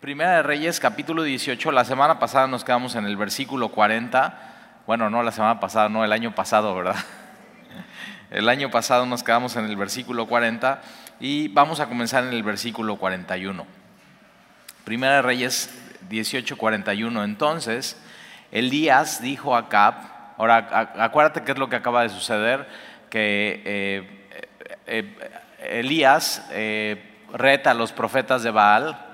Primera de Reyes, capítulo 18. La semana pasada nos quedamos en el versículo 40. Bueno, no la semana pasada, no, el año pasado, ¿verdad? El año pasado nos quedamos en el versículo 40 y vamos a comenzar en el versículo 41. Primera de Reyes 18, 41. Entonces, Elías dijo a Cap, ahora acuérdate qué es lo que acaba de suceder, que eh, eh, eh, Elías reta a los profetas de Baal,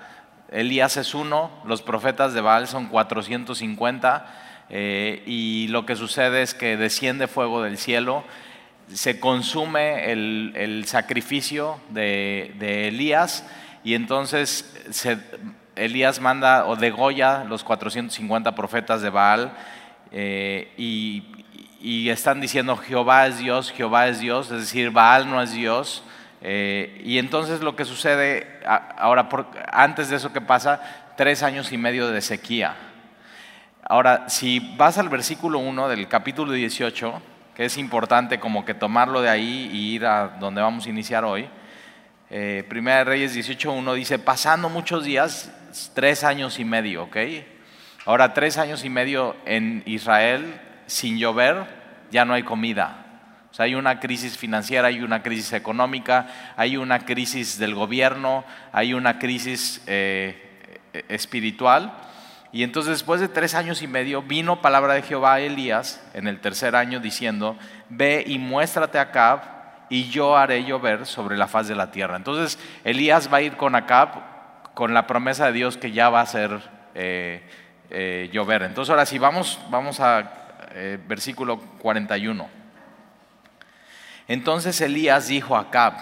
Elías es uno, los profetas de Baal son 450 y lo que sucede es que desciende fuego del cielo, se consume el, sacrificio de, Elías y entonces Elías manda o degolla los 450 profetas de Baal y, y están diciendo Jehová es Dios, Jehová es Dios, es decir, Baal no es Dios. Eh, y entonces lo que sucede, ahora antes de eso que pasa, tres años y medio de sequía. Ahora, si vas al versículo 1 del capítulo 18, que es importante como que tomarlo de ahí y ir a donde vamos a iniciar hoy, eh, Primera de Reyes 18.1 dice, pasando muchos días, tres años y medio, ¿ok? Ahora, tres años y medio en Israel sin llover, ya no hay comida. O sea, hay una crisis financiera, hay una crisis económica, hay una crisis del gobierno, hay una crisis eh, espiritual. Y entonces después de tres años y medio vino palabra de Jehová a Elías en el tercer año diciendo, ve y muéstrate a Acab y yo haré llover sobre la faz de la tierra. Entonces Elías va a ir con Acab con la promesa de Dios que ya va a ser eh, eh, llover. Entonces ahora sí, vamos, vamos a eh, versículo 41. Entonces Elías dijo a Acab,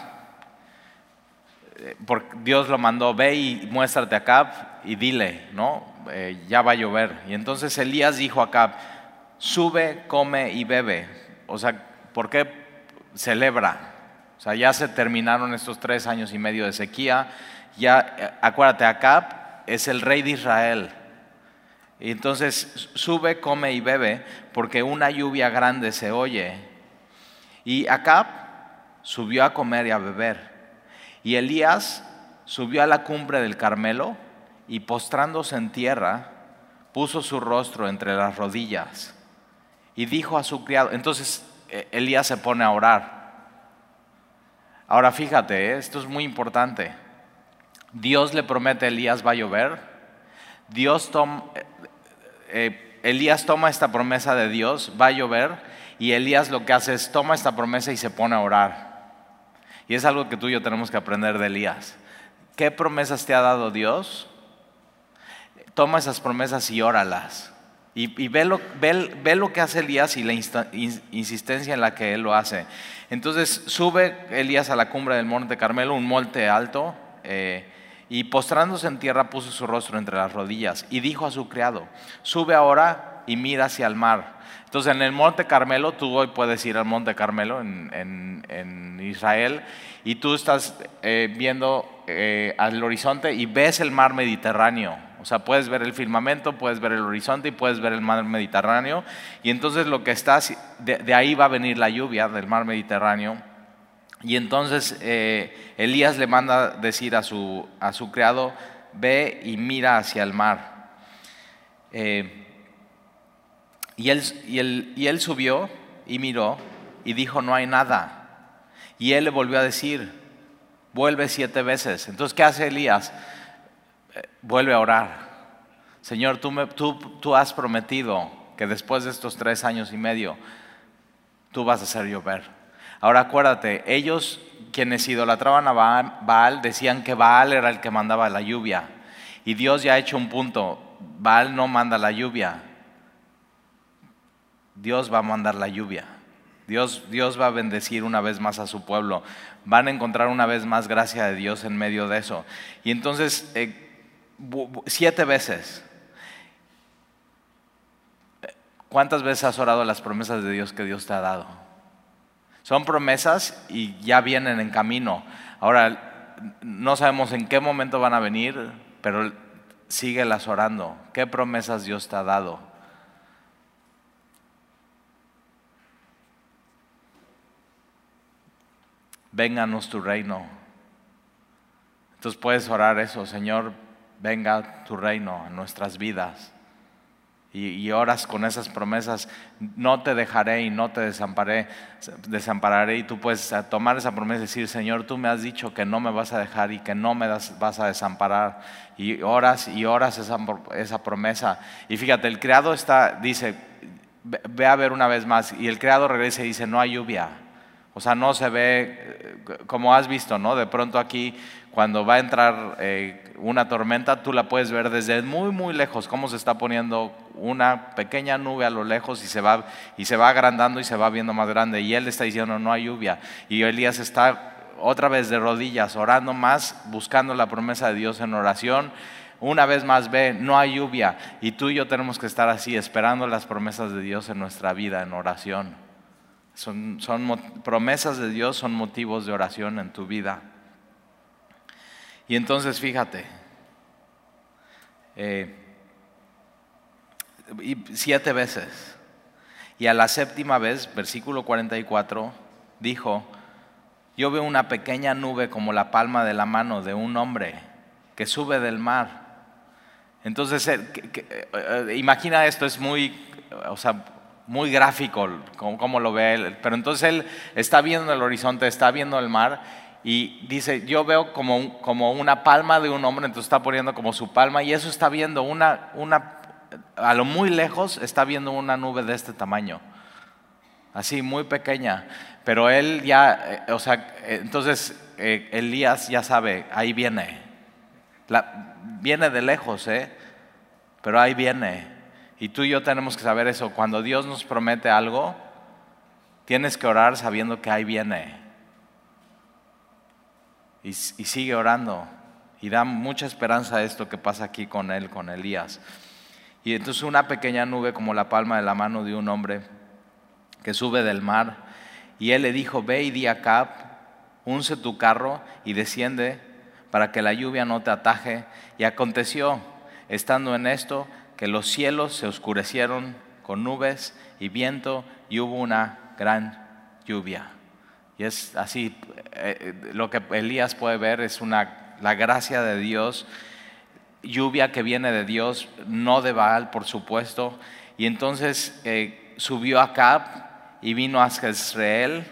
eh, Dios lo mandó, ve y muéstrate a Acab y dile, ¿no? Eh, ya va a llover. Y entonces Elías dijo a Acab, sube, come y bebe. O sea, ¿por qué celebra? O sea, ya se terminaron estos tres años y medio de sequía. Ya, acuérdate, Acab es el rey de Israel. Y entonces sube, come y bebe, porque una lluvia grande se oye. Y Acab subió a comer y a beber. Y Elías subió a la cumbre del Carmelo y postrándose en tierra, puso su rostro entre las rodillas y dijo a su criado, entonces e, Elías se pone a orar. Ahora fíjate, ¿eh? esto es muy importante. Dios le promete a Elías va a llover. Dios toma, eh, Elías toma esta promesa de Dios, va a llover, y Elías lo que hace es toma esta promesa y se pone a orar. Y es algo que tú y yo tenemos que aprender de Elías. ¿Qué promesas te ha dado Dios? Toma esas promesas y óralas. Y, ve, lo, lo, que hace Elías y la insistencia en la que él lo hace. Entonces sube Elías a la cumbre del monte Carmelo, un monte alto, eh, y postrándose en tierra puso su rostro entre las rodillas y dijo a su criado, sube ahora y mira hacia el mar. Entonces en el monte Carmelo, tú hoy puedes ir al monte Carmelo en, Israel y tú estás eh, viendo eh, al horizonte y ves el mar Mediterráneo. O sea, puedes ver el firmamento, puedes ver el horizonte y puedes ver el mar Mediterráneo. Y entonces lo que estás, de ahí va a venir la lluvia del mar Mediterráneo y entonces eh, Elías le manda decir a su, a su criado, ve y mira hacia el mar. Y, él, y, él, y él subió y miró y dijo, no hay nada. Y él le volvió a decir, vuelve siete veces. Entonces, ¿qué hace Elías? Eh, vuelve a orar. Señor, tú, me, tú, tú has prometido que después de estos tres años y medio, tú vas a hacer llover. Ahora acuérdate, ellos quienes idolatraban a Baal decían que Baal era el que mandaba la lluvia. Y Dios ya ha hecho un punto, Baal no manda la lluvia, Dios va a mandar la lluvia. Dios, Dios va a bendecir una vez más a su pueblo. Van a encontrar una vez más gracia de Dios en medio de eso. Y entonces, eh, siete veces. ¿Cuántas veces has orado las promesas de Dios que Dios te ha dado? Son promesas y ya vienen en camino. Ahora, no sabemos en qué momento van a venir, pero síguelas orando. ¿Qué promesas Dios te ha dado? Vénganos tu reino. Entonces puedes orar eso, Señor, venga tu reino en nuestras vidas. Y, oras con esas promesas, no te dejaré y no te desamparé, desampararé. Y tú puedes tomar esa promesa y decir, Señor, tú me has dicho que no me vas a dejar y que no me vas a desamparar. Y oras y oras esa, esa promesa. Y fíjate, el criado está, dice, ve a ver una vez más. Y el criado regresa y dice, no hay lluvia. O sea, no se ve, eh, como has visto, ¿no? De pronto aquí, cuando va a entrar eh, una tormenta, tú la puedes ver desde muy, muy lejos, cómo se está poniendo una pequeña nube a lo lejos y se va, y se va agrandando y se va viendo más grande. Y él está diciendo, no hay lluvia. Y Elías está otra vez de rodillas, orando más, buscando la promesa de Dios en oración. Una vez más ve, no hay lluvia. Y tú y yo tenemos que estar así, esperando las promesas de Dios en nuestra vida, en oración. Son, promesas de Dios, son motivos de oración en tu vida. Y entonces fíjate, eh, siete veces. Y a la séptima vez, versículo 44, dijo, yo veo una pequeña nube como la palma de la mano de un hombre que sube del mar. Entonces, eh, eh, imagina esto, es muy, muy gráfico como, lo ve él. Pero entonces él está viendo el horizonte, está viendo el mar y dice, yo veo como, como una palma de un hombre, entonces está poniendo como su palma y eso está viendo una, una, a lo muy lejos está viendo una nube de este tamaño, así muy pequeña. Pero él ya, eh, o sea, entonces eh, Elías ya sabe, ahí viene. viene de lejos, ¿eh? Pero ahí viene. Y tú y yo tenemos que saber eso. Cuando Dios nos promete algo, tienes que orar sabiendo que ahí viene. Y, sigue orando. Y da mucha esperanza esto que pasa aquí con él, con Elías. Y entonces una pequeña nube como la palma de la mano de un hombre que sube del mar. Y él le dijo, ve y di a Cap, unce tu carro y desciende para que la lluvia no te ataje. Y aconteció, estando en esto, que los cielos se oscurecieron con nubes y viento y hubo una gran lluvia. Y es así, eh, eh, lo que Elías puede ver es una, la gracia de Dios, lluvia que viene de Dios, no de Baal, por supuesto. Y entonces eh, subió a Cap y vino a Jezreel,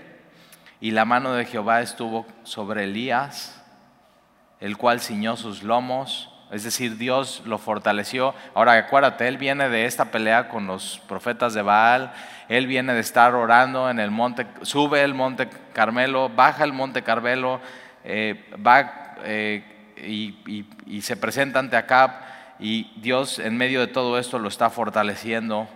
y la mano de Jehová estuvo sobre Elías, el cual ciñó sus lomos es decir, Dios lo fortaleció. Ahora acuérdate, él viene de esta pelea con los profetas de Baal, él viene de estar orando en el monte, sube el monte Carmelo, baja el monte Carmelo, eh, va eh, y, y, se presenta ante Acab y Dios en medio de todo esto lo está fortaleciendo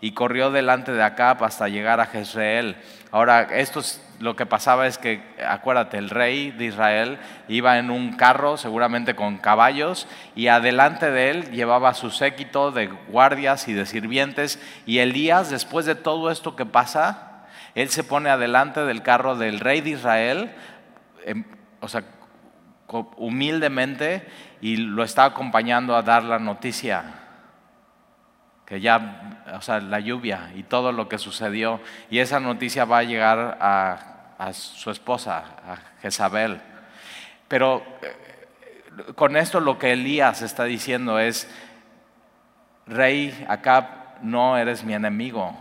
y corrió delante de Acab hasta llegar a Jezreel. Ahora, esto es lo que pasaba es que, acuérdate, el rey de Israel iba en un carro, seguramente con caballos, y adelante de él llevaba su séquito de guardias y de sirvientes, y Elías, después de todo esto que pasa, él se pone adelante del carro del rey de Israel, em, o sea, humildemente, y lo está acompañando a dar la noticia que ya, o sea, la lluvia y todo lo que sucedió, y esa noticia va a llegar a a su esposa, a Jezabel. Pero eh, con esto lo que Elías está diciendo es, rey Acab, no eres mi enemigo.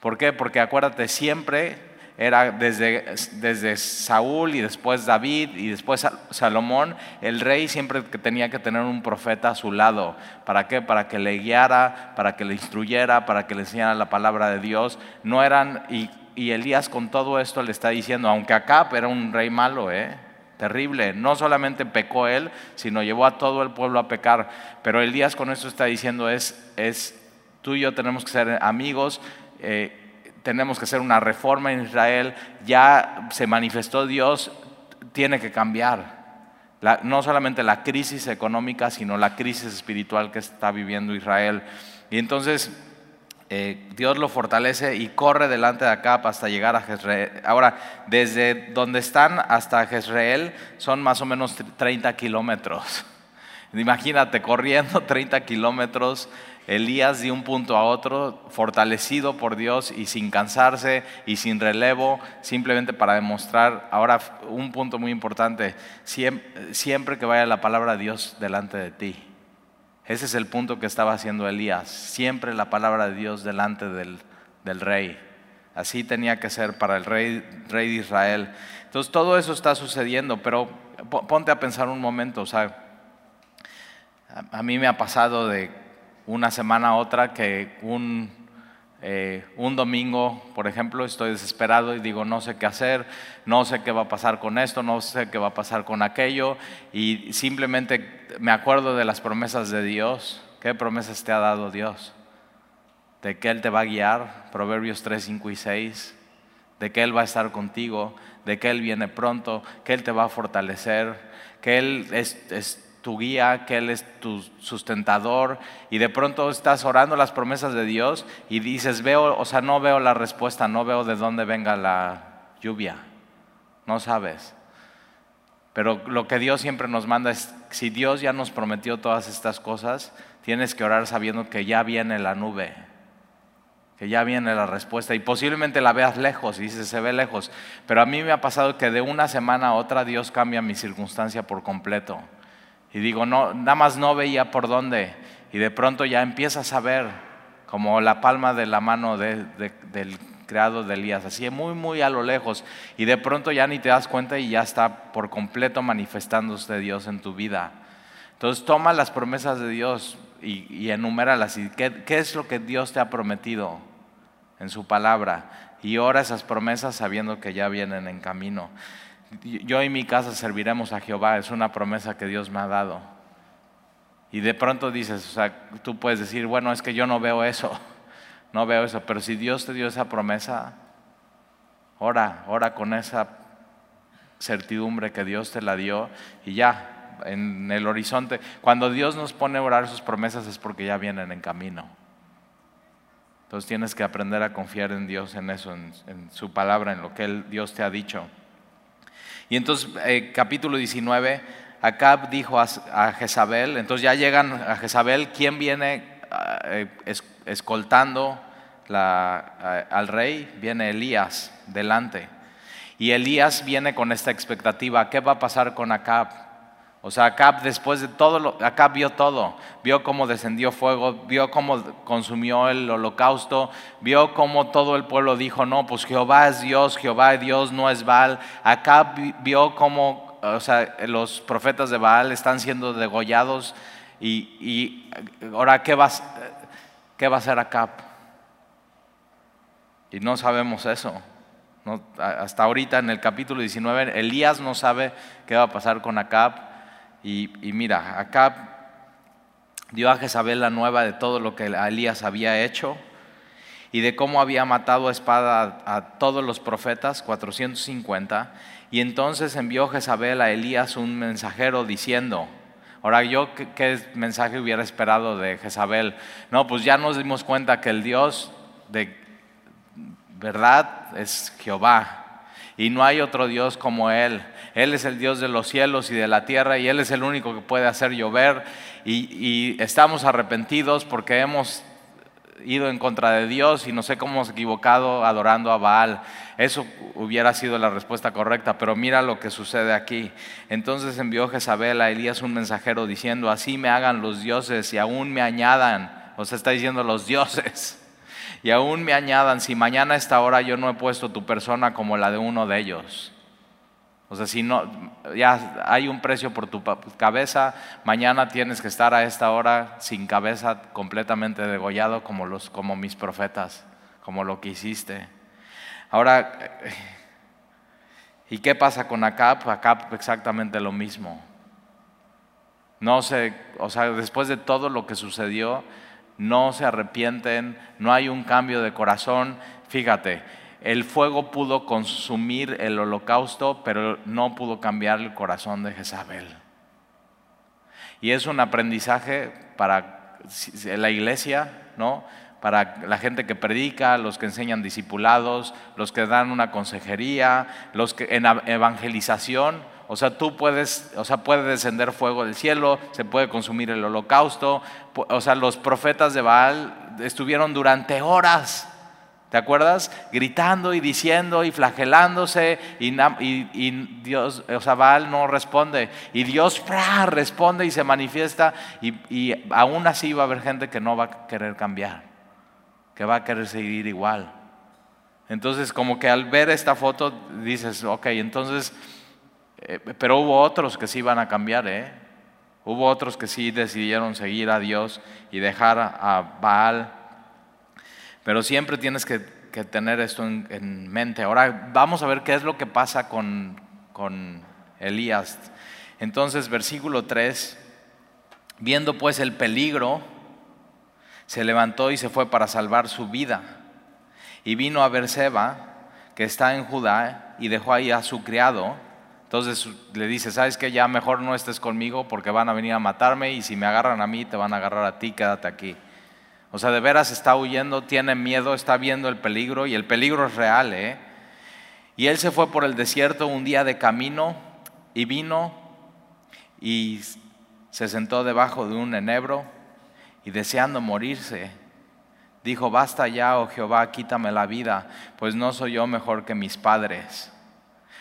¿Por qué? Porque acuérdate, siempre era desde, desde Saúl y después David y después Salomón, el rey siempre que tenía que tener un profeta a su lado. ¿Para qué? Para que le guiara, para que le instruyera, para que le enseñara la palabra de Dios. No eran, y y Elías con todo esto le está diciendo, aunque Acab era un rey malo, ¿eh? terrible, no solamente pecó él, sino llevó a todo el pueblo a pecar, pero Elías con esto está diciendo es, es tú y yo tenemos que ser amigos, eh, tenemos que hacer una reforma en Israel, ya se manifestó Dios, tiene que cambiar. no solamente la crisis económica, sino la crisis espiritual que está viviendo Israel. Y entonces eh, Dios lo fortalece y corre delante de acá hasta llegar a Jezreel. Ahora, desde donde están hasta Jezreel son más o menos 30 kilómetros. Imagínate corriendo 30 kilómetros Elías de un punto a otro, fortalecido por Dios y sin cansarse y sin relevo, simplemente para demostrar, ahora un punto muy importante, siempre, que vaya la palabra de Dios delante de ti. Ese es el punto que estaba haciendo Elías, siempre la palabra de Dios delante del, del rey. Así tenía que ser para el rey, rey de Israel. Entonces todo eso está sucediendo, pero ponte a pensar un momento, o sea, a mí me ha pasado de una semana a otra que un, eh, un domingo, por ejemplo, estoy desesperado y digo, no sé qué hacer, no sé qué va a pasar con esto, no sé qué va a pasar con aquello, y simplemente me acuerdo de las promesas de Dios. ¿Qué promesas te ha dado Dios? De que Él te va a guiar, Proverbios 3, 5 y 6, de que Él va a estar contigo, de que Él viene pronto, que Él te va a fortalecer, que Él es, es tu guía, que Él es tu sustentador, y de pronto estás orando las promesas de Dios y dices, veo, o sea, no veo la respuesta, no veo de dónde venga la lluvia, no sabes. Pero lo que Dios siempre nos manda es, si Dios ya nos prometió todas estas cosas, tienes que orar sabiendo que ya viene la nube, que ya viene la respuesta y posiblemente la veas lejos y dices, se ve lejos. Pero a mí me ha pasado que de una semana a otra Dios cambia mi circunstancia por completo. Y digo, no, nada más no veía por dónde. Y de pronto ya empiezas a ver como la palma de la mano del creado de Elías, así muy, muy a lo lejos. Y de pronto ya ni te das cuenta y ya está por completo manifestándose Dios en tu vida. Entonces toma las promesas de Dios y, y enuméralas. Y ¿qué, ¿Qué es lo que Dios te ha prometido en su palabra? Y ora esas promesas sabiendo que ya vienen en camino yo y mi casa serviremos a Jehová, es una promesa que Dios me ha dado. Y de pronto dices, o sea, tú puedes decir, bueno, es que yo no veo eso, no veo eso, pero si Dios te dio esa promesa, ora, ora con esa certidumbre que Dios te la dio y ya, en el horizonte, cuando Dios nos pone a orar sus promesas es porque ya vienen en camino. Entonces tienes que aprender a confiar en Dios en eso, en, su palabra, en lo que Dios te ha dicho. Y entonces, eh, capítulo 19, Acab dijo a, Jezabel, entonces ya llegan a Jezabel, ¿quién viene eh, escoltando al rey? Viene Elías delante. Y Elías viene con esta expectativa, ¿qué va a pasar con Acab? O sea, Acab después de todo, lo, Acab vio todo, vio cómo descendió fuego, vio cómo consumió el holocausto, vio cómo todo el pueblo dijo, no, pues Jehová es Dios, Jehová es Dios, no es Baal. Acab vio cómo, o sea, los profetas de Baal están siendo degollados y, ahora, ¿qué va, ¿qué va a hacer Acab? Y no sabemos eso. hasta ahorita en el capítulo 19, Elías no sabe qué va a pasar con Acab. Y, mira, acá dio a Jezabel la nueva de todo lo que Elías había hecho y de cómo había matado a espada a, todos los profetas, 450. Y entonces envió Jezabel a Elías un mensajero diciendo, Ahora, yo ¿qué, qué, mensaje hubiera esperado de Jezabel? No, pues ya nos dimos cuenta que el Dios de verdad es Jehová y no hay otro Dios como Él. Él es el Dios de los cielos y de la tierra y Él es el único que puede hacer llover y, estamos arrepentidos porque hemos ido en contra de Dios y no sé cómo hemos equivocado adorando a Baal. Eso hubiera sido la respuesta correcta, pero mira lo que sucede aquí. Entonces envió Jezabel a Elías un mensajero diciendo, así me hagan los dioses y aún me añadan. O sea, está diciendo los dioses y aún me añadan, si mañana a esta hora yo no he puesto tu persona como la de uno de ellos. O sea, si no, ya hay un precio por tu cabeza, mañana tienes que estar a esta hora sin cabeza, completamente degollado como, los, como mis profetas, como lo que hiciste. Ahora, ¿y qué pasa con Acap? Acap exactamente lo mismo. No sé, o sea, después de todo lo que sucedió, no se arrepienten, no hay un cambio de corazón. Fíjate, el fuego pudo consumir el holocausto, pero no pudo cambiar el corazón de Jezabel. Y es un aprendizaje para la iglesia, ¿no? para la gente que predica, los que enseñan discipulados, los que dan una consejería, los que en evangelización. O sea, tú puedes, o sea, puede descender fuego del cielo, se puede consumir el holocausto. O sea, los profetas de Baal estuvieron durante horas ¿Te acuerdas? Gritando y diciendo y flagelándose y, Dios, o sea, Baal no responde. Y Dios responde y se manifiesta y, aún así va a haber gente que no va a querer cambiar, que va a querer seguir igual. Entonces, como que al ver esta foto dices, ok, entonces, eh, pero hubo otros que sí van a cambiar, ¿eh? Hubo otros que sí decidieron seguir a Dios y dejar a Baal pero siempre tienes que, tener esto en, mente. Ahora vamos a ver qué es lo que pasa con, con Elías. Entonces, versículo 3, viendo pues el peligro, se levantó y se fue para salvar su vida. Y vino a Berseba, que está en Judá, y dejó ahí a su criado. Entonces le dice, ¿sabes que Ya mejor no estés conmigo porque van a venir a matarme y si me agarran a mí, te van a agarrar a ti, quédate aquí. O sea, de veras está huyendo, tiene miedo, está viendo el peligro y el peligro es real. ¿eh? Y él se fue por el desierto un día de camino y vino y se sentó debajo de un enebro y deseando morirse, dijo, basta ya, oh Jehová, quítame la vida, pues no soy yo mejor que mis padres.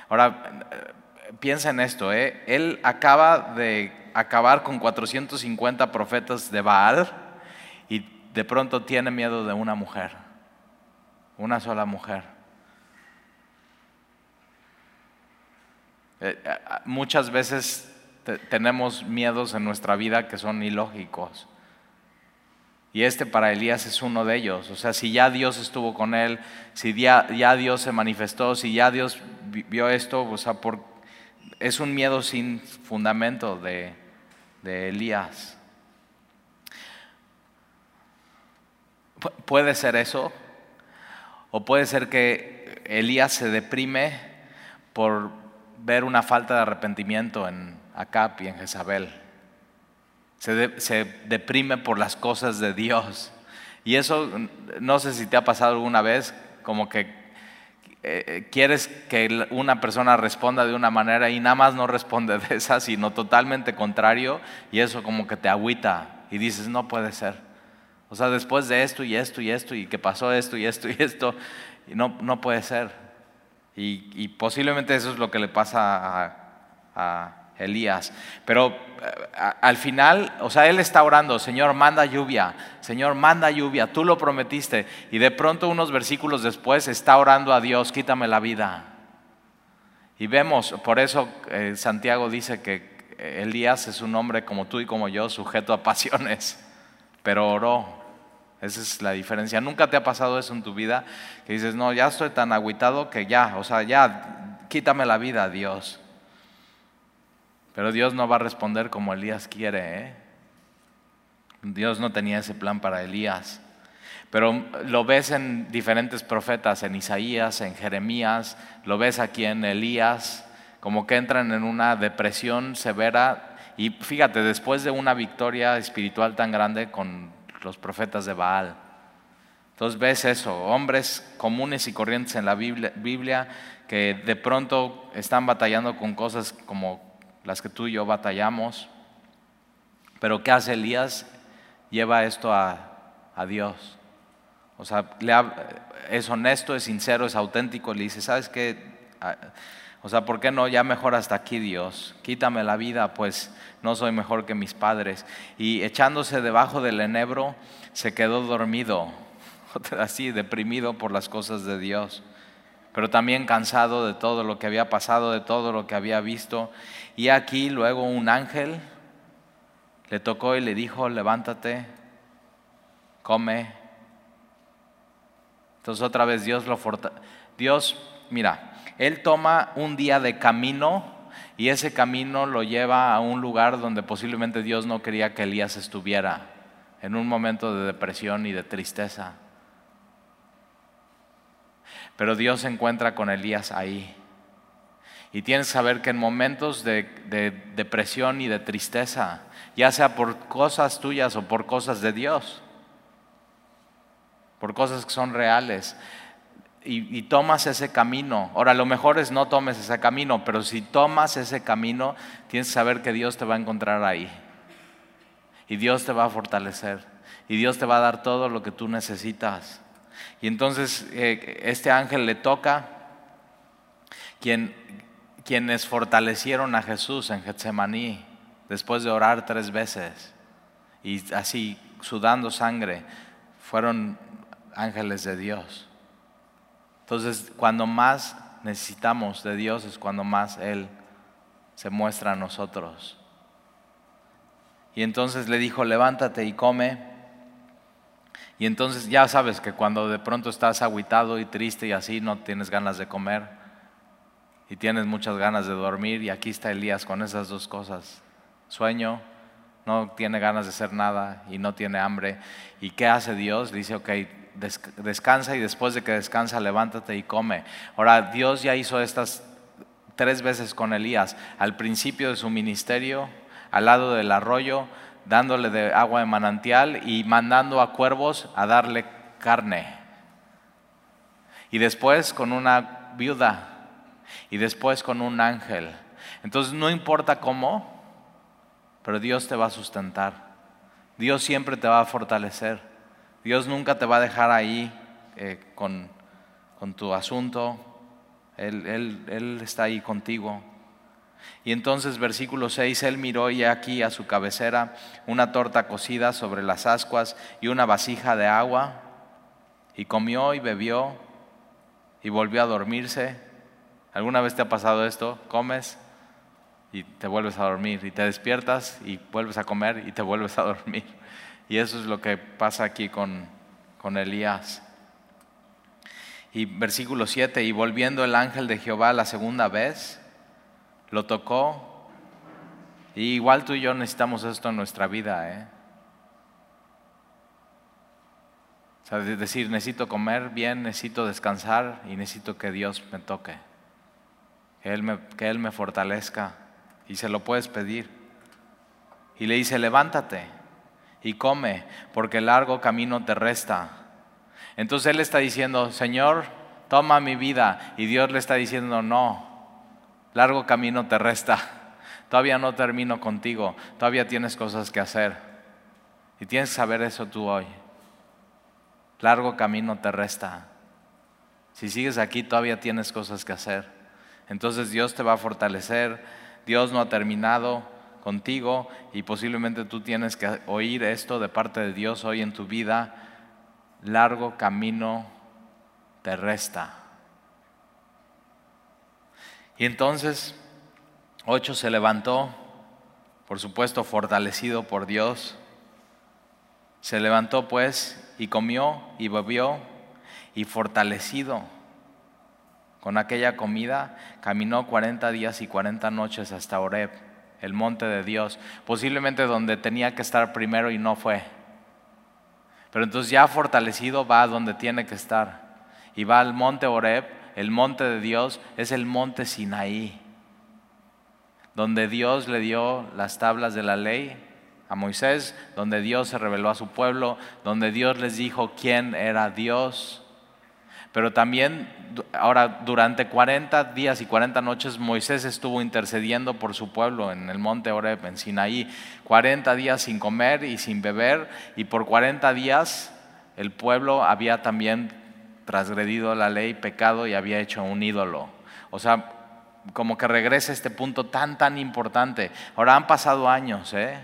Ahora, piensa en esto, ¿eh? él acaba de acabar con 450 profetas de Baal de pronto tiene miedo de una mujer, una sola mujer. Eh, eh, muchas veces tenemos miedos en nuestra vida que son ilógicos. Y este para Elías es uno de ellos. O sea, si ya Dios estuvo con él, si ya, Dios se manifestó, si ya Dios vio esto, o sea, por, es un miedo sin fundamento de, Elías. Puede ser eso, o puede ser que Elías se deprime por ver una falta de arrepentimiento en Acap y en Jezabel. Se, deprime por las cosas de Dios. Y eso, no sé si te ha pasado alguna vez, como que eh, quieres que una persona responda de una manera y nada más no responde de esa, sino totalmente contrario, y eso como que te agüita y dices, no puede ser. O sea, después de esto y esto y esto y que pasó esto y esto y esto, no, no puede ser. Y, posiblemente eso es lo que le pasa a, Elías. Pero eh, al final, o sea, él está orando, Señor, manda lluvia, Señor, manda lluvia, tú lo prometiste. Y de pronto unos versículos después está orando a Dios, quítame la vida. Y vemos, por eso eh, Santiago dice que Elías es un hombre como tú y como yo, sujeto a pasiones, pero oró esa es la diferencia. ¿Nunca te ha pasado eso en tu vida? Que dices, no, ya estoy tan agüitado que ya, o sea, ya, quítame la vida, Dios. Pero Dios no va a responder como Elías quiere. ¿eh? Dios no tenía ese plan para Elías. Pero lo ves en diferentes profetas, en Isaías, en Jeremías, lo ves aquí en Elías, como que entran en una depresión severa. Y fíjate, después de una victoria espiritual tan grande con los profetas de Baal. Entonces ves eso, hombres comunes y corrientes en la Biblia, que de pronto están batallando con cosas como las que tú y yo batallamos. Pero ¿qué hace Elías? Lleva esto a, Dios. O sea, es honesto, es sincero, es auténtico. Le dice, ¿sabes qué? Ah, o sea, ¿por qué no ya mejor hasta aquí Dios? Quítame la vida, pues no soy mejor que mis padres. Y echándose debajo del enebro, se quedó dormido, así deprimido por las cosas de Dios, pero también cansado de todo lo que había pasado, de todo lo que había visto. Y aquí luego un ángel le tocó y le dijo, levántate, come. Entonces otra vez Dios lo fortalece. Dios, mira, él toma un día de camino y ese camino lo lleva a un lugar donde posiblemente Dios no quería que Elías estuviera, en un momento de depresión y de tristeza. Pero Dios se encuentra con Elías ahí. Y tienes que saber que en momentos de, de, depresión y de tristeza, ya sea por cosas tuyas o por cosas de Dios, por cosas que son reales. Y, y, tomas ese camino. Ahora, lo mejor es no tomes ese camino, pero si tomas ese camino, tienes que saber que Dios te va a encontrar ahí. Y Dios te va a fortalecer. Y Dios te va a dar todo lo que tú necesitas. Y entonces eh, este ángel le toca, quien, quienes fortalecieron a Jesús en Getsemaní, después de orar tres veces y así sudando sangre, fueron ángeles de Dios. Entonces, cuando más necesitamos de Dios es cuando más Él se muestra a nosotros. Y entonces le dijo, levántate y come. Y entonces ya sabes que cuando de pronto estás aguitado y triste y así no tienes ganas de comer y tienes muchas ganas de dormir y aquí está Elías con esas dos cosas. Sueño, no tiene ganas de hacer nada y no tiene hambre. ¿Y qué hace Dios? Dice, ok, descansa y después de que descansa, levántate y come. Ahora, Dios ya hizo estas tres veces con Elías. Al principio de su ministerio, al lado del arroyo, dándole de agua de manantial y mandando a cuervos a darle carne. Y después con una viuda y después con un ángel. Entonces no importa cómo, pero Dios te va a sustentar. Dios siempre te va a fortalecer. Dios nunca te va a dejar ahí eh, con, con, tu asunto. Él, él, él está ahí contigo. Y entonces versículo 6, él miró y aquí a su cabecera una torta cocida sobre las ascuas y una vasija de agua, y comió y bebió y volvió a dormirse. ¿Alguna vez te ha pasado esto? Comes y te vuelves a dormir, y te despiertas y vuelves a comer y te vuelves a dormir. Y eso es lo que pasa aquí con, con Elías. Y versículo 7, y volviendo el ángel de Jehová la segunda vez, lo tocó. Y igual tú y yo necesitamos esto en nuestra vida. ¿eh? O sea, decir, necesito comer bien, necesito descansar y necesito que Dios me toque. Que Él me, que Él me fortalezca. Y se lo puedes pedir. Y le dice, levántate y come, porque el largo camino te resta. Entonces Él está diciendo, Señor, toma mi vida. Y Dios le está diciendo, no, largo camino te resta. Todavía no termino contigo, todavía tienes cosas que hacer. Y tienes que saber eso tú hoy. Largo camino te resta. Si sigues aquí, todavía tienes cosas que hacer. Entonces Dios te va a fortalecer. Dios no ha terminado contigo y posiblemente tú tienes que oír esto de parte de Dios hoy en tu vida. Largo camino te resta. Y entonces, ocho se levantó, por supuesto fortalecido por Dios. Se levantó pues y comió y bebió y fortalecido con aquella comida, caminó 40 días y 40 noches hasta Oreb, el monte de Dios, posiblemente donde tenía que estar primero y no fue. Pero entonces ya fortalecido va a donde tiene que estar y va al monte Oreb el monte de Dios es el monte Sinaí, donde Dios le dio las tablas de la ley a Moisés, donde Dios se reveló a su pueblo, donde Dios les dijo quién era Dios. Pero también, ahora, durante 40 días y 40 noches, Moisés estuvo intercediendo por su pueblo en el monte Oreb, en Sinaí. 40 días sin comer y sin beber, y por 40 días el pueblo había también transgredido la ley, pecado y había hecho un ídolo. O sea, como que regresa este punto tan, tan importante. Ahora han pasado años, ¿eh?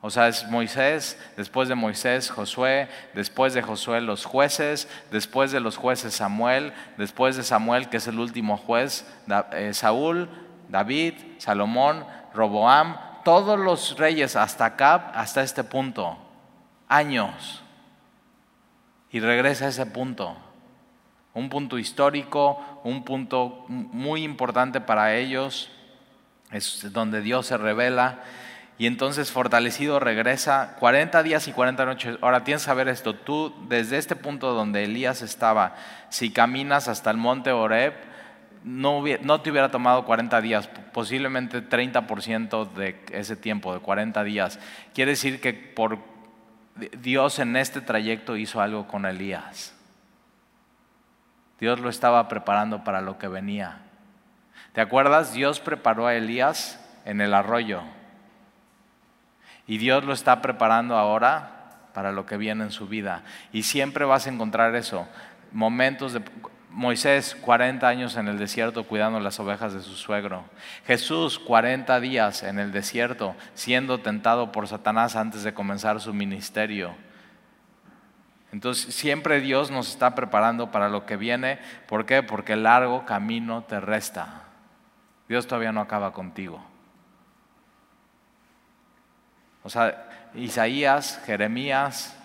O sea, es Moisés, después de Moisés Josué, después de Josué los jueces, después de los jueces Samuel, después de Samuel que es el último juez, eh, Saúl, David, Salomón, Roboam, todos los reyes hasta acá, hasta este punto, años. Y regresa a ese punto, un punto histórico, un punto muy importante para ellos, es donde Dios se revela. Y entonces fortalecido regresa 40 días y 40 noches. Ahora tienes que saber esto, tú desde este punto donde Elías estaba, si caminas hasta el monte Oreb, no, no te hubiera tomado 40 días, posiblemente 30% de ese tiempo, de 40 días. Quiere decir que por Dios en este trayecto hizo algo con Elías. Dios lo estaba preparando para lo que venía. ¿Te acuerdas? Dios preparó a Elías en el arroyo. Y Dios lo está preparando ahora para lo que viene en su vida. Y siempre vas a encontrar eso. Momentos de... Moisés, 40 años en el desierto cuidando las ovejas de su suegro. Jesús, 40 días en el desierto siendo tentado por Satanás antes de comenzar su ministerio. Entonces siempre Dios nos está preparando para lo que viene. ¿Por qué? Porque el largo camino te resta. Dios todavía no acaba contigo. O sea, Isaías, Jeremías,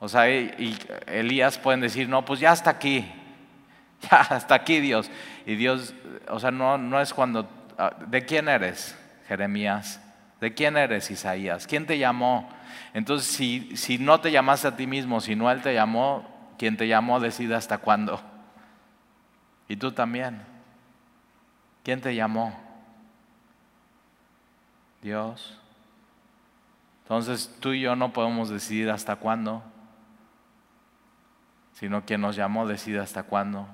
o sea, y Elías pueden decir, no, pues ya hasta aquí, ya hasta aquí Dios. Y Dios, o sea, no, no es cuando, ah, ¿de quién eres, Jeremías? ¿De quién eres, Isaías? ¿Quién te llamó? Entonces, si, si no te llamaste a ti mismo, si no Él te llamó, quien te llamó decide hasta cuándo. Y tú también. ¿Quién te llamó? Dios. Entonces tú y yo no podemos decidir hasta cuándo, sino quien nos llamó decide hasta cuándo.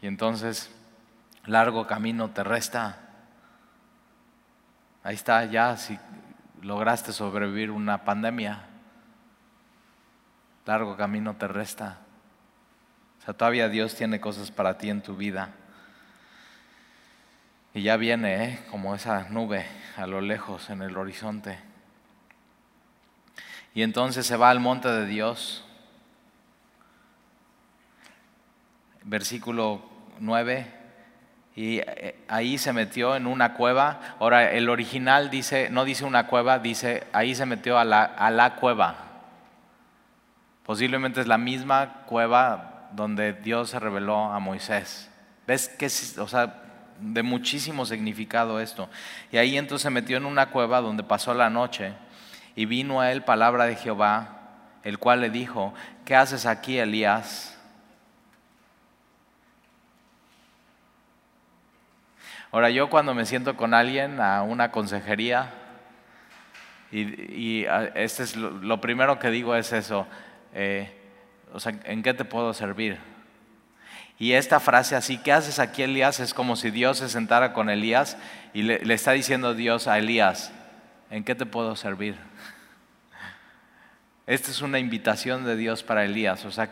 Y entonces, largo camino te resta. Ahí está ya, si lograste sobrevivir una pandemia, largo camino te resta. O sea, todavía Dios tiene cosas para ti en tu vida. Y ya viene ¿eh? como esa nube a lo lejos en el horizonte. Y entonces se va al monte de Dios. Versículo 9. Y eh, ahí se metió en una cueva. Ahora, el original dice, no dice una cueva, dice, ahí se metió a la, a la cueva. Posiblemente es la misma cueva donde Dios se reveló a Moisés. ¿Ves que, o sea, de muchísimo significado esto. Y ahí entonces se metió en una cueva donde pasó la noche y vino a él palabra de Jehová, el cual le dijo, ¿qué haces aquí, Elías? Ahora yo cuando me siento con alguien a una consejería, y, este es lo, primero que digo es eso, eh, ¿en qué te puedo servir? Y esta frase así, ¿qué haces aquí Elías? Es como si Dios se sentara con Elías y le, está diciendo Dios a Elías, ¿en qué te puedo servir? Esta es una invitación de Dios para Elías. O sea,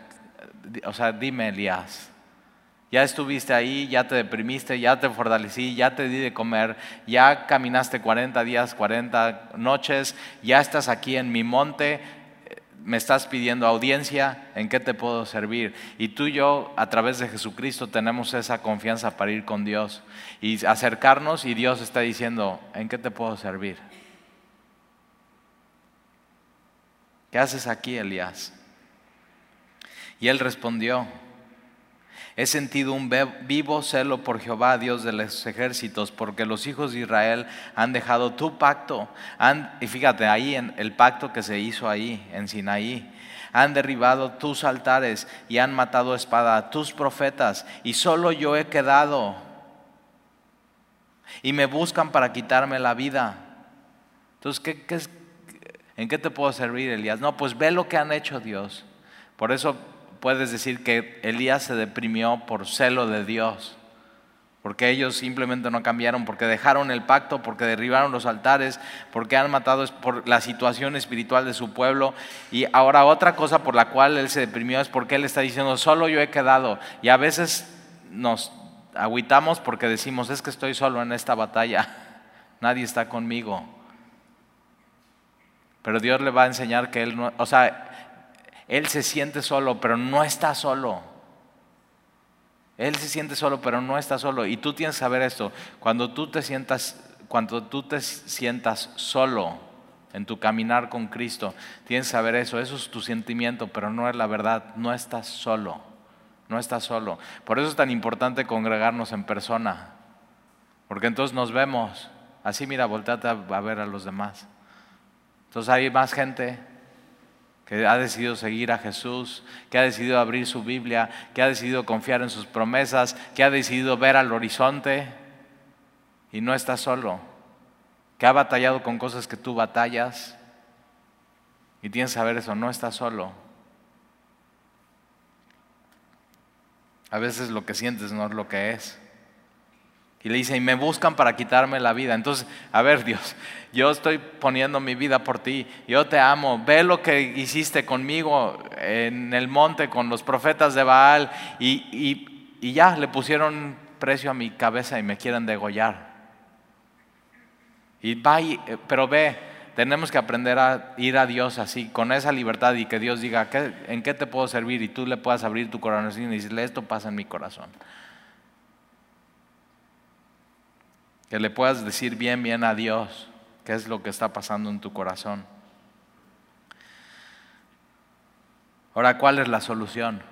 o sea, dime Elías, ya estuviste ahí, ya te deprimiste, ya te fortalecí, ya te di de comer, ya caminaste 40 días, 40 noches, ya estás aquí en mi monte, me estás pidiendo audiencia, ¿en qué te puedo servir? Y tú y yo, a través de Jesucristo, tenemos esa confianza para ir con Dios y acercarnos y Dios está diciendo, ¿en qué te puedo servir? ¿Qué haces aquí, Elías? Y él respondió, He sentido un vivo celo por Jehová, Dios de los ejércitos, porque los hijos de Israel han dejado tu pacto. y fíjate, ahí en el pacto que se hizo ahí, en Sinaí. Han derribado tus altares y han matado espada a tus profetas, y solo yo he quedado. Y me buscan para quitarme la vida. Entonces, ¿qué, ¿en qué te puedo servir, Elías? No, pues ve lo que han hecho Dios. Por eso puedes decir que Elías se deprimió por celo de Dios, porque ellos simplemente no cambiaron, porque dejaron el pacto, porque derribaron los altares, porque han matado por la situación espiritual de su pueblo. Y ahora otra cosa por la cual él se deprimió es porque él está diciendo, solo yo he quedado. Y a veces nos agüitamos porque decimos, es que estoy solo en esta batalla, nadie está conmigo. Pero Dios le va a enseñar que él no, o sea, él se siente solo, pero no está solo. Él se siente solo, pero no está solo. Y tú tienes que saber esto. Cuando tú te sientas, cuando tú te sientas solo en tu caminar con Cristo, tienes que saber eso. Eso es tu sentimiento, pero no es la verdad. No estás solo. No estás solo. Por eso es tan importante congregarnos en persona. Porque entonces nos vemos. Así, mira, volteate a ver a los demás. Entonces hay más gente que ha decidido seguir a Jesús, que ha decidido abrir su Biblia, que ha decidido confiar en sus promesas, que ha decidido ver al horizonte y no está solo, que ha batallado con cosas que tú batallas Y tienes que saber eso, no estás solo. A veces lo que sientes no es lo que es. Y le dice, y me buscan para quitarme la vida. Entonces, a ver Dios, yo estoy poniendo mi vida por ti, yo te amo, ve lo que hiciste conmigo en el monte con los profetas de Baal y, y ya le pusieron precio a mi cabeza y me quieren degollar. Y va, pero ve, tenemos que aprender a ir a Dios así, con esa libertad y que Dios diga, ¿en qué te puedo servir? Y tú le puedas abrir tu corazón y decirle, esto pasa en mi corazón. Que le puedas decir bien, bien a Dios qué es lo que está pasando en tu corazón. Ahora, ¿cuál es la solución?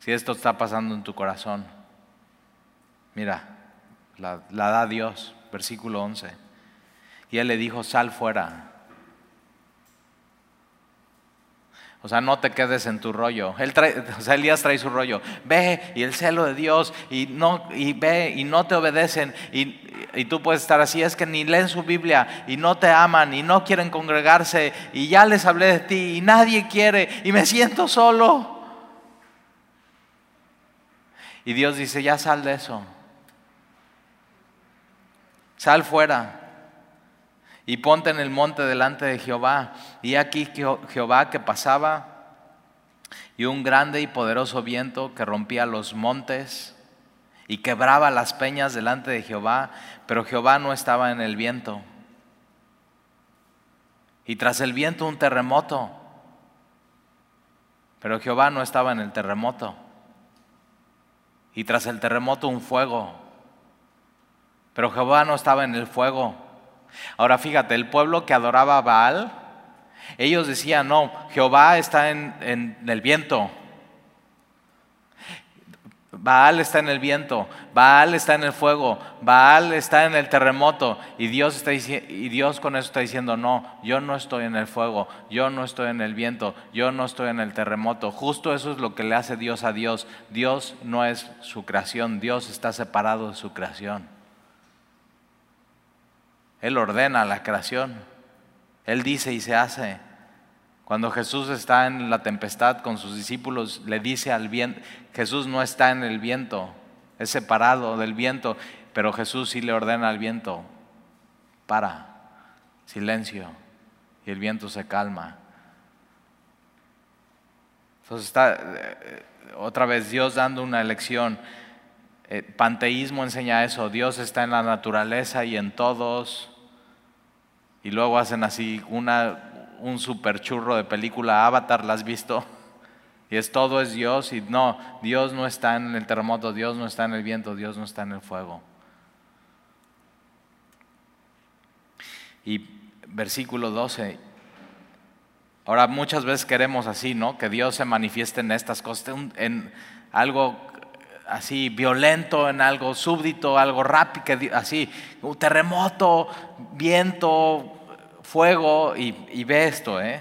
Si esto está pasando en tu corazón, mira, la, da Dios, versículo 11. Y él le dijo, sal fuera O sea, no te quedes en tu rollo. Él trae, o sea, Elías trae su rollo. Ve y el celo de Dios y, no, y ve y no te obedecen. Y, y tú puedes estar así, es que ni leen su Biblia y no te aman y no quieren congregarse y ya les hablé de ti y nadie quiere y me siento solo. Y Dios dice, ya sal de eso. Sal fuera y ponte en el monte delante de Jehová. Y aquí Jehová que pasaba y un grande y poderoso viento que rompía los montes y quebraba las peñas delante de Jehová, pero Jehová no estaba en el viento. Y tras el viento un terremoto, pero Jehová no estaba en el terremoto. Y tras el terremoto un fuego, pero Jehová no estaba en el fuego. Ahora fíjate, el pueblo que adoraba a Baal, ellos decían, no, Jehová está en, el viento. Baal está en el viento, Baal está en el fuego, Baal está en el terremoto y Dios, está, y Dios con eso está diciendo, no, yo no estoy en el fuego, yo no estoy en el viento, yo no estoy en el terremoto. Justo eso es lo que le hace Dios a Dios. Dios no es su creación, Dios está separado de su creación. Él ordena la creación. Él dice y se hace. Cuando Jesús está en la tempestad con sus discípulos, le dice al viento, Jesús no está en el viento, es separado del viento, pero Jesús sí le ordena al viento, para, silencio, y el viento se calma. Entonces está eh, otra vez Dios dando una lección. Eh, panteísmo enseña eso, Dios está en la naturaleza y en todos y luego hacen así una, un super churro de película Avatar, ¿la has visto? Y es todo es Dios y no, Dios no está en el terremoto, Dios no está en el viento, Dios no está en el fuego. Y versículo 12. Ahora muchas veces queremos así, ¿no? Que Dios se manifieste en estas cosas, en algo así violento, en algo súbdito, algo rápido, así, terremoto, viento, fuego, y, ve esto, ¿eh?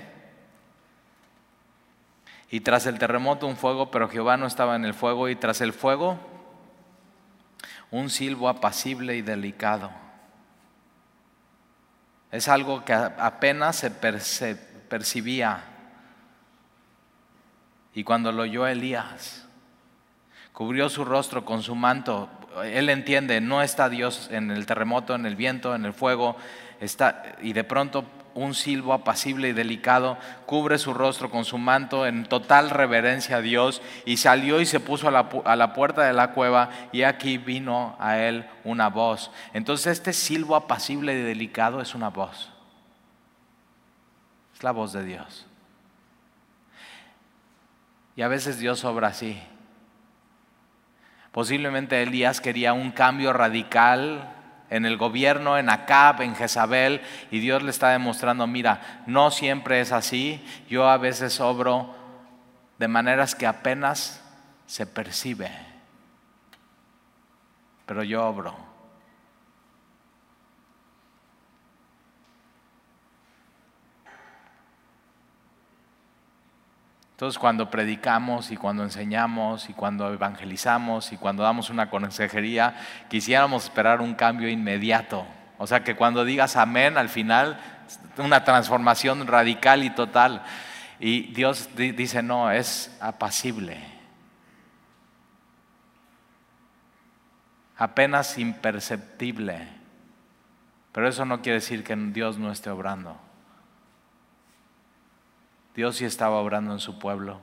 Y tras el terremoto un fuego, pero Jehová no estaba en el fuego, y tras el fuego un silbo apacible y delicado. Es algo que apenas se percibía. Y cuando lo oyó Elías, cubrió su rostro con su manto. Él entiende, no está Dios en el terremoto, en el viento, en el fuego, está, y de pronto un silbo apacible y delicado cubre su rostro con su manto en total reverencia a Dios y salió y se puso a la, a la, puerta de la cueva y aquí vino a él una voz. Entonces este silbo apacible y delicado es una voz. Es la voz de Dios. Y a veces Dios obra así. Posiblemente Elías quería un cambio radical en el gobierno, en Acab, en Jezabel, y Dios le está demostrando, mira, no siempre es así, yo a veces obro de maneras que apenas se percibe, pero yo obro. Entonces cuando predicamos y cuando enseñamos y cuando evangelizamos y cuando damos una consejería, quisiéramos esperar un cambio inmediato. O sea, que cuando digas amén al final una transformación radical y total. Y Dios dice, no, es apacible. Apenas imperceptible. Pero eso no quiere decir que Dios no esté obrando. Dios sí estaba obrando en su pueblo.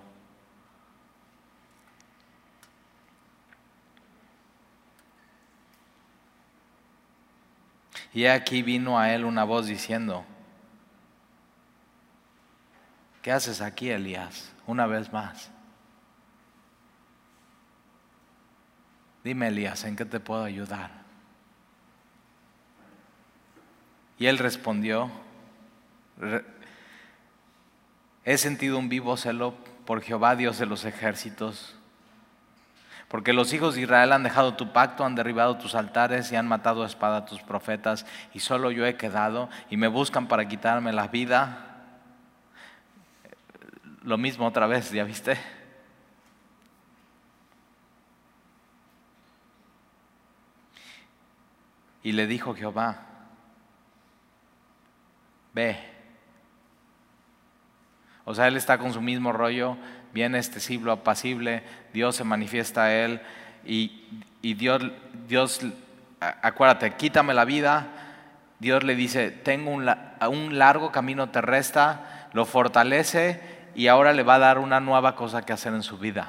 Y aquí vino a él una voz diciendo, ¿qué haces aquí, Elías? Una vez más. Dime, Elías, ¿en qué te puedo ayudar? Y él respondió, he sentido un vivo celo por Jehová, Dios de los ejércitos porque los hijos de Israel han dejado tu pacto, han derribado tus altares y han matado a espada a tus profetas, y solo yo he quedado, y me buscan para quitarme la vida. Lo mismo otra vez, ¿ya viste? Y le dijo Jehová, ve. O sea, él está con su mismo rollo, viene este siglo apacible, Dios se manifiesta a él y, Dios, Dios, acuérdate, quítame la vida. Dios le dice, tengo un, un largo camino terrestre, lo fortalece y ahora le va a dar una nueva cosa que hacer en su vida.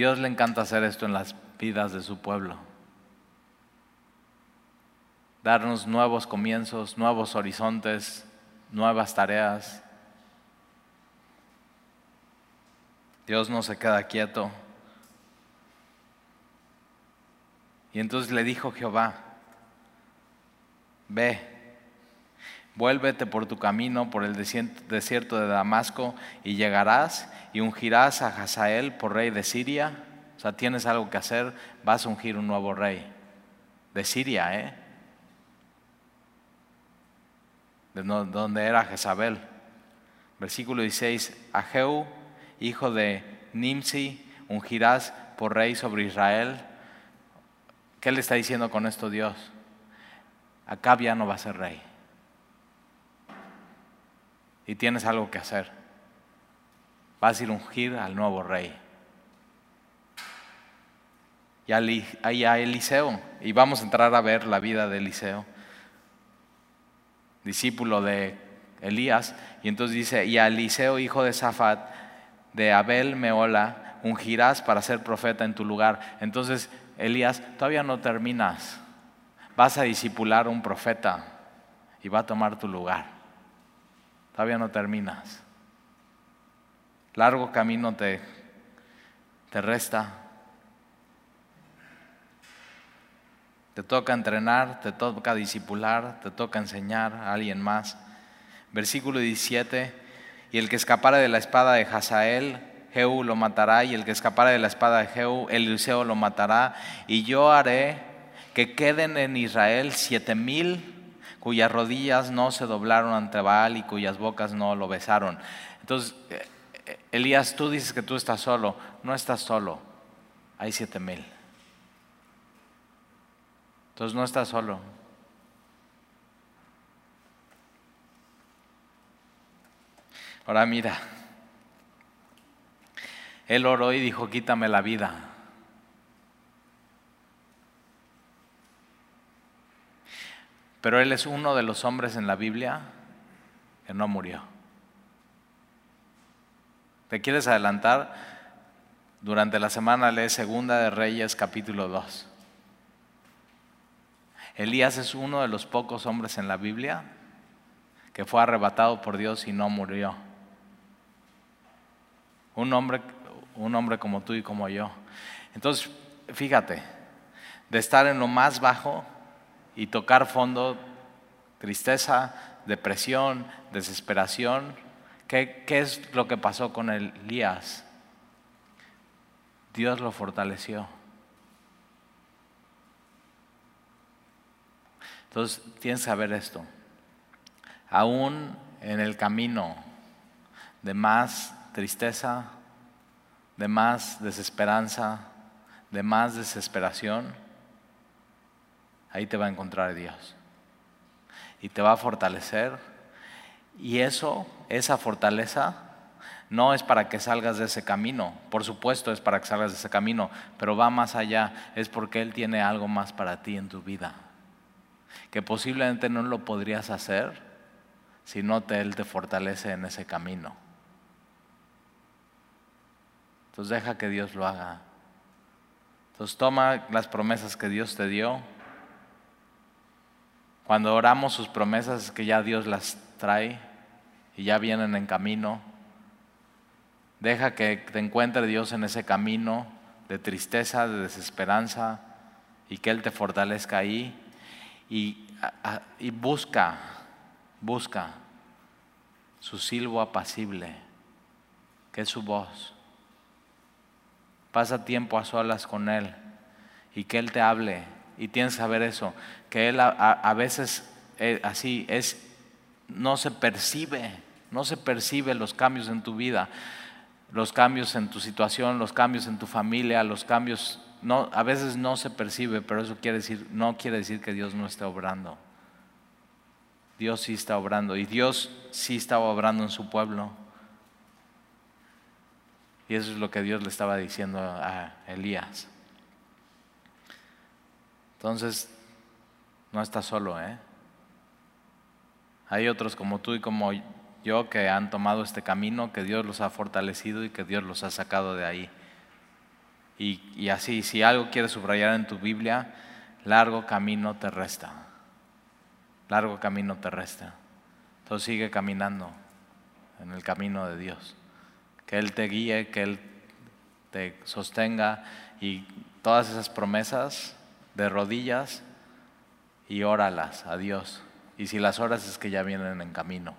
Dios le encanta hacer esto en las vidas de su pueblo darnos nuevos comienzos, nuevos horizontes, nuevas tareas. Dios no se queda quieto. Y entonces le dijo Jehová, ve, vuélvete por tu camino por el desierto de Damasco y llegarás y ungirás a Hazael por rey de Siria. O sea, tienes algo que hacer, vas a ungir un nuevo rey. De Siria, ¿eh? de donde era Jezabel. Versículo 16, a Jehú, hijo de Nimsi, ungirás por rey sobre Israel. ¿Qué le está diciendo con esto Dios? Acab ya no va a ser rey. Y tienes algo que hacer. Vas a ir a ungir al nuevo rey. Y a Eliseo. Y vamos a entrar a ver la vida de Eliseo discípulo de Elías, y entonces dice, y a Eliseo, hijo de Safat, de Abel Meola, ungirás para ser profeta en tu lugar. Entonces, Elías, todavía no terminas. Vas a discipular a un profeta y va a tomar tu lugar. Todavía no terminas. Largo camino te, te resta. Te toca entrenar, te toca discipular, te toca enseñar a alguien más. Versículo 17, y el que escapare de la espada de Hazael, Jehú lo matará, y el que escapare de la espada de Jehú, Eliseo lo matará, y yo haré que queden en Israel siete mil cuyas rodillas no se doblaron ante Baal y cuyas bocas no lo besaron. Entonces, eh, Elías, tú dices que tú estás solo, no estás solo, hay siete mil. Entonces no estás solo. Ahora mira, él oró y dijo, quítame la vida. Pero él es uno de los hombres en la Biblia que no murió. ¿Te quieres adelantar? Durante la semana lee Segunda de Reyes capítulo 2. Elías es uno de los pocos hombres en la Biblia que fue arrebatado por Dios y no murió. Un hombre, un hombre como tú y como yo. Entonces, fíjate, de estar en lo más bajo y tocar fondo, tristeza, depresión, desesperación, ¿qué, qué es lo que pasó con Elías? Dios lo fortaleció. Entonces tienes que saber esto. Aún en el camino de más tristeza, de más desesperanza, de más desesperación, ahí te va a encontrar Dios. Y te va a fortalecer. Y eso, esa fortaleza, no es para que salgas de ese camino. Por supuesto es para que salgas de ese camino, pero va más allá. Es porque Él tiene algo más para ti en tu vida. Que posiblemente no lo podrías hacer si no te, Él te fortalece en ese camino. Entonces deja que Dios lo haga. Entonces toma las promesas que Dios te dio. Cuando oramos sus promesas es que ya Dios las trae y ya vienen en camino. Deja que te encuentre Dios en ese camino de tristeza, de desesperanza y que Él te fortalezca ahí. Y, y busca, busca su silbo apacible, que es su voz. Pasa tiempo a solas con Él y que Él te hable. Y tienes que saber eso, que Él a, veces eh, así es, no se percibe, no se percibe los cambios en tu vida, los cambios en tu situación, los cambios en tu familia, los cambios, no, a veces no se percibe, pero eso quiere decir, no quiere decir que Dios no esté obrando. Dios sí está obrando y Dios sí estaba obrando en su pueblo. Y eso es lo que Dios le estaba diciendo a Elías. Entonces, no estás solo, ¿eh? Hay otros como tú y como yo que han tomado este camino, que Dios los ha fortalecido y que Dios los ha sacado de ahí. Y, así, si algo quieres subrayar en tu Biblia, largo camino te resta. Largo camino te resta. Entonces sigue caminando en el camino de Dios que Él te guíe, que Él te sostenga y todas esas promesas de rodillas y óralas a Dios. Y si las horas es que ya vienen en camino.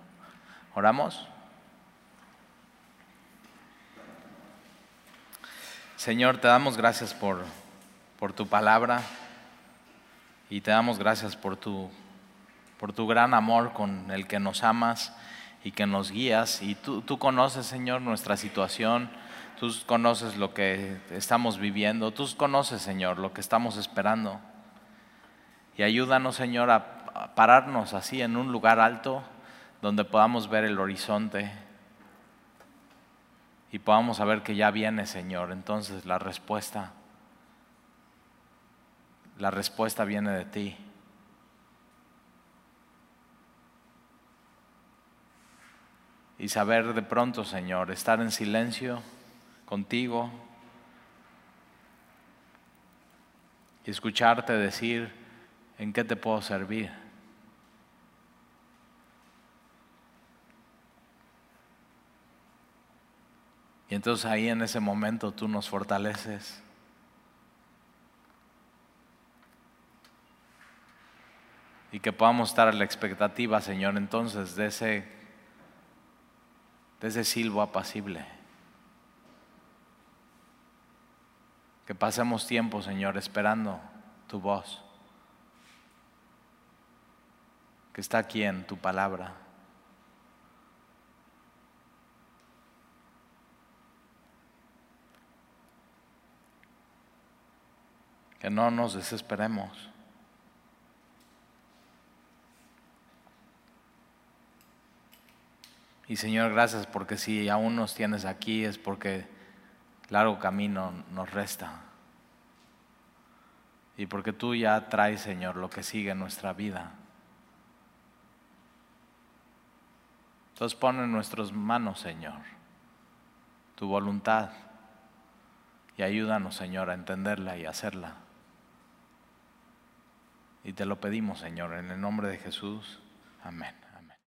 ¿Oramos? Señor, te damos gracias por, por tu palabra y te damos gracias por tu, por tu gran amor con el que nos amas y que nos guías. Y tú, tú conoces, Señor, nuestra situación, tú conoces lo que estamos viviendo, tú conoces, Señor, lo que estamos esperando. Y ayúdanos, Señor, a pararnos así en un lugar alto donde podamos ver el horizonte y podamos saber que ya viene, Señor. Entonces la respuesta, la respuesta viene de ti. y saber de pronto, Señor, estar en silencio contigo y escucharte decir en qué te puedo servir. Y entonces ahí en ese momento tú nos fortaleces. Y que podamos estar a la expectativa, Señor, entonces de ese desde silbo apacible. Que pasemos tiempo, Señor, esperando tu voz, que está aquí en tu palabra. Que no nos desesperemos. Y Señor, gracias porque si aún nos tienes aquí es porque largo camino nos resta. Y porque tú ya traes, Señor, lo que sigue en nuestra vida. Entonces pon en nuestras manos, Señor, tu voluntad. Y ayúdanos, Señor, a entenderla y hacerla. Y te lo pedimos, Señor, en el nombre de Jesús. Amén.